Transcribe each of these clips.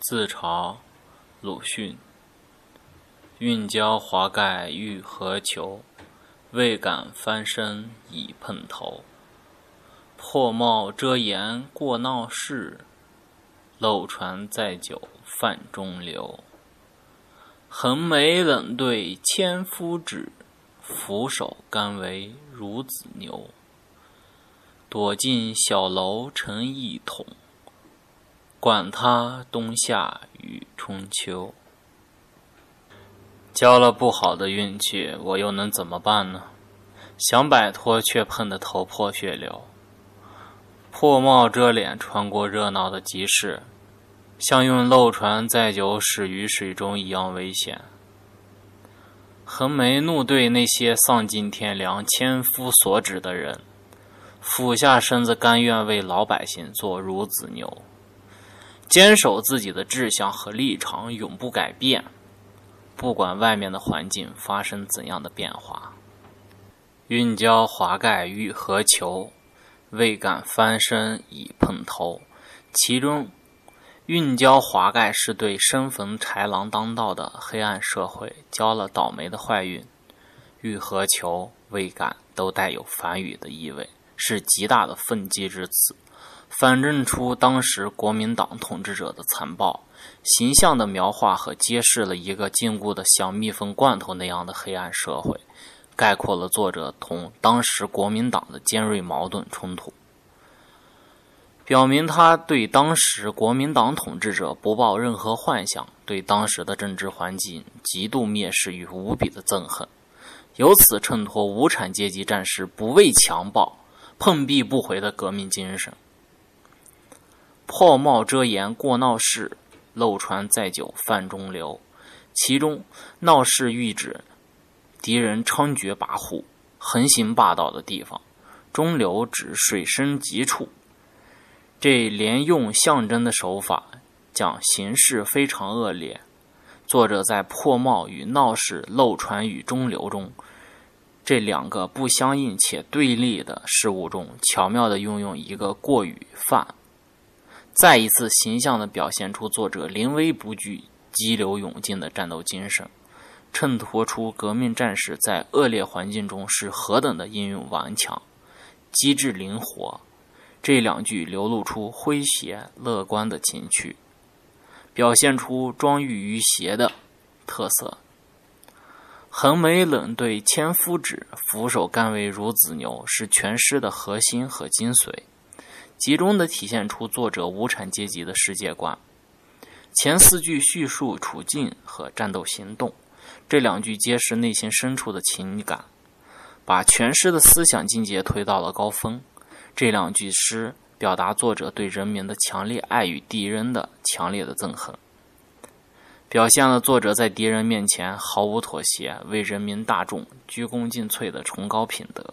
自嘲，鲁迅。运交华盖欲何求？未敢翻身已碰头。破帽遮颜过闹市，漏船载酒泛中流。横眉冷对千夫指，俯首甘为孺子牛。躲进小楼成一统，管他冬夏与春秋。交了不好的运气，我又能怎么办呢？想摆脱，却碰得头破血流。破帽遮脸，穿过热闹的集市，像用漏船载酒驶于水中一样危险。横眉怒对那些丧尽天良、千夫所指的人。俯下身子，甘愿为老百姓做孺子牛，坚守自己的志向和立场，永不改变。不管外面的环境发生怎样的变化。运交华盖欲何求？未敢翻身已碰头。其中，运交华盖是对身逢豺狼当道的黑暗社会交了倒霉的坏运。欲何求？未敢都带有反语的意味。是极大的愤激之词，反证出当时国民党统治者的残暴，形象的描画和揭示了一个禁锢的像蜜蜂罐头那样的黑暗社会，概括了作者同当时国民党的尖锐矛盾冲突，表明他对当时国民党统治者不抱任何幻想，对当时的政治环境极度蔑视与无比的憎恨，由此衬托无产阶级战士不畏强暴。碰壁不回的革命精神。破帽遮颜过闹市，漏船载酒泛中流。其中，闹市喻指敌人猖獗跋扈、横行霸道的地方；中流指水深急处。这连用象征的手法，讲形势非常恶劣。作者在破帽与闹市、漏船与中流中。这两个不相应且对立的事物中，巧妙地运用一个过与泛，再一次形象地表现出作者临危不惧、激流勇进的战斗精神，衬托出革命战士在恶劣环境中是何等的英勇顽强、机智灵活。这两句流露出诙谐乐观的情趣，表现出庄郁于邪的特色。横眉冷对千夫指，俯首甘为孺子牛，是全诗的核心和精髓，集中的体现出作者无产阶级的世界观。前四句叙述处境和战斗行动，这两句揭示内心深处的情感，把全诗的思想境界推到了高峰。这两句诗表达作者对人民的强烈爱与敌人的强烈的憎恨。表现了作者在敌人面前毫无妥协、为人民大众鞠躬尽瘁的崇高品德。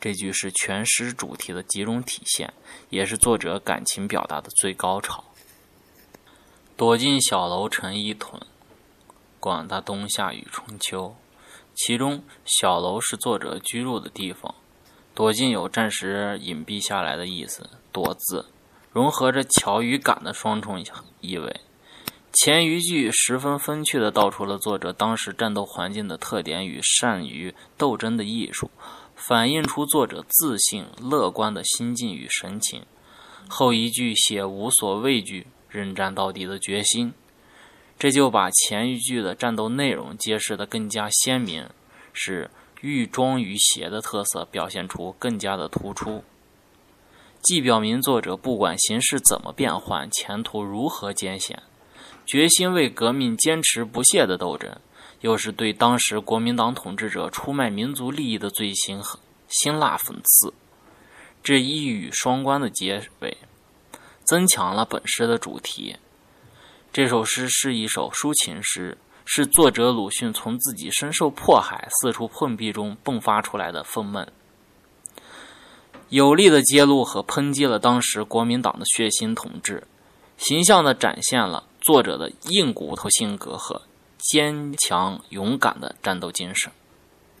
这句是全诗主题的集中体现，也是作者感情表达的最高潮。躲进小楼成一统，管他冬夏与春秋。其中，小楼是作者居住的地方，躲进有暂时隐蔽下来的意思。躲字融合着巧与感的双重意味。前一句十分风趣地道出了作者当时战斗环境的特点与善于斗争的艺术，反映出作者自信乐观的心境与神情。后一句写无所畏惧、认战到底的决心，这就把前一句的战斗内容揭示得更加鲜明，使寓庄于谐的特色表现出更加的突出，既表明作者不管形势怎么变幻，前途如何艰险。决心为革命坚持不懈的斗争，又是对当时国民党统治者出卖民族利益的罪行和辛辣讽刺，这一语双关的结尾，增强了本诗的主题。这首诗是一首抒情诗，是作者鲁迅从自己深受迫害、四处碰壁中迸发出来的愤懑，有力的揭露和抨击了当时国民党的血腥统治，形象地展现了。作者的硬骨头性格和坚强勇敢的战斗精神。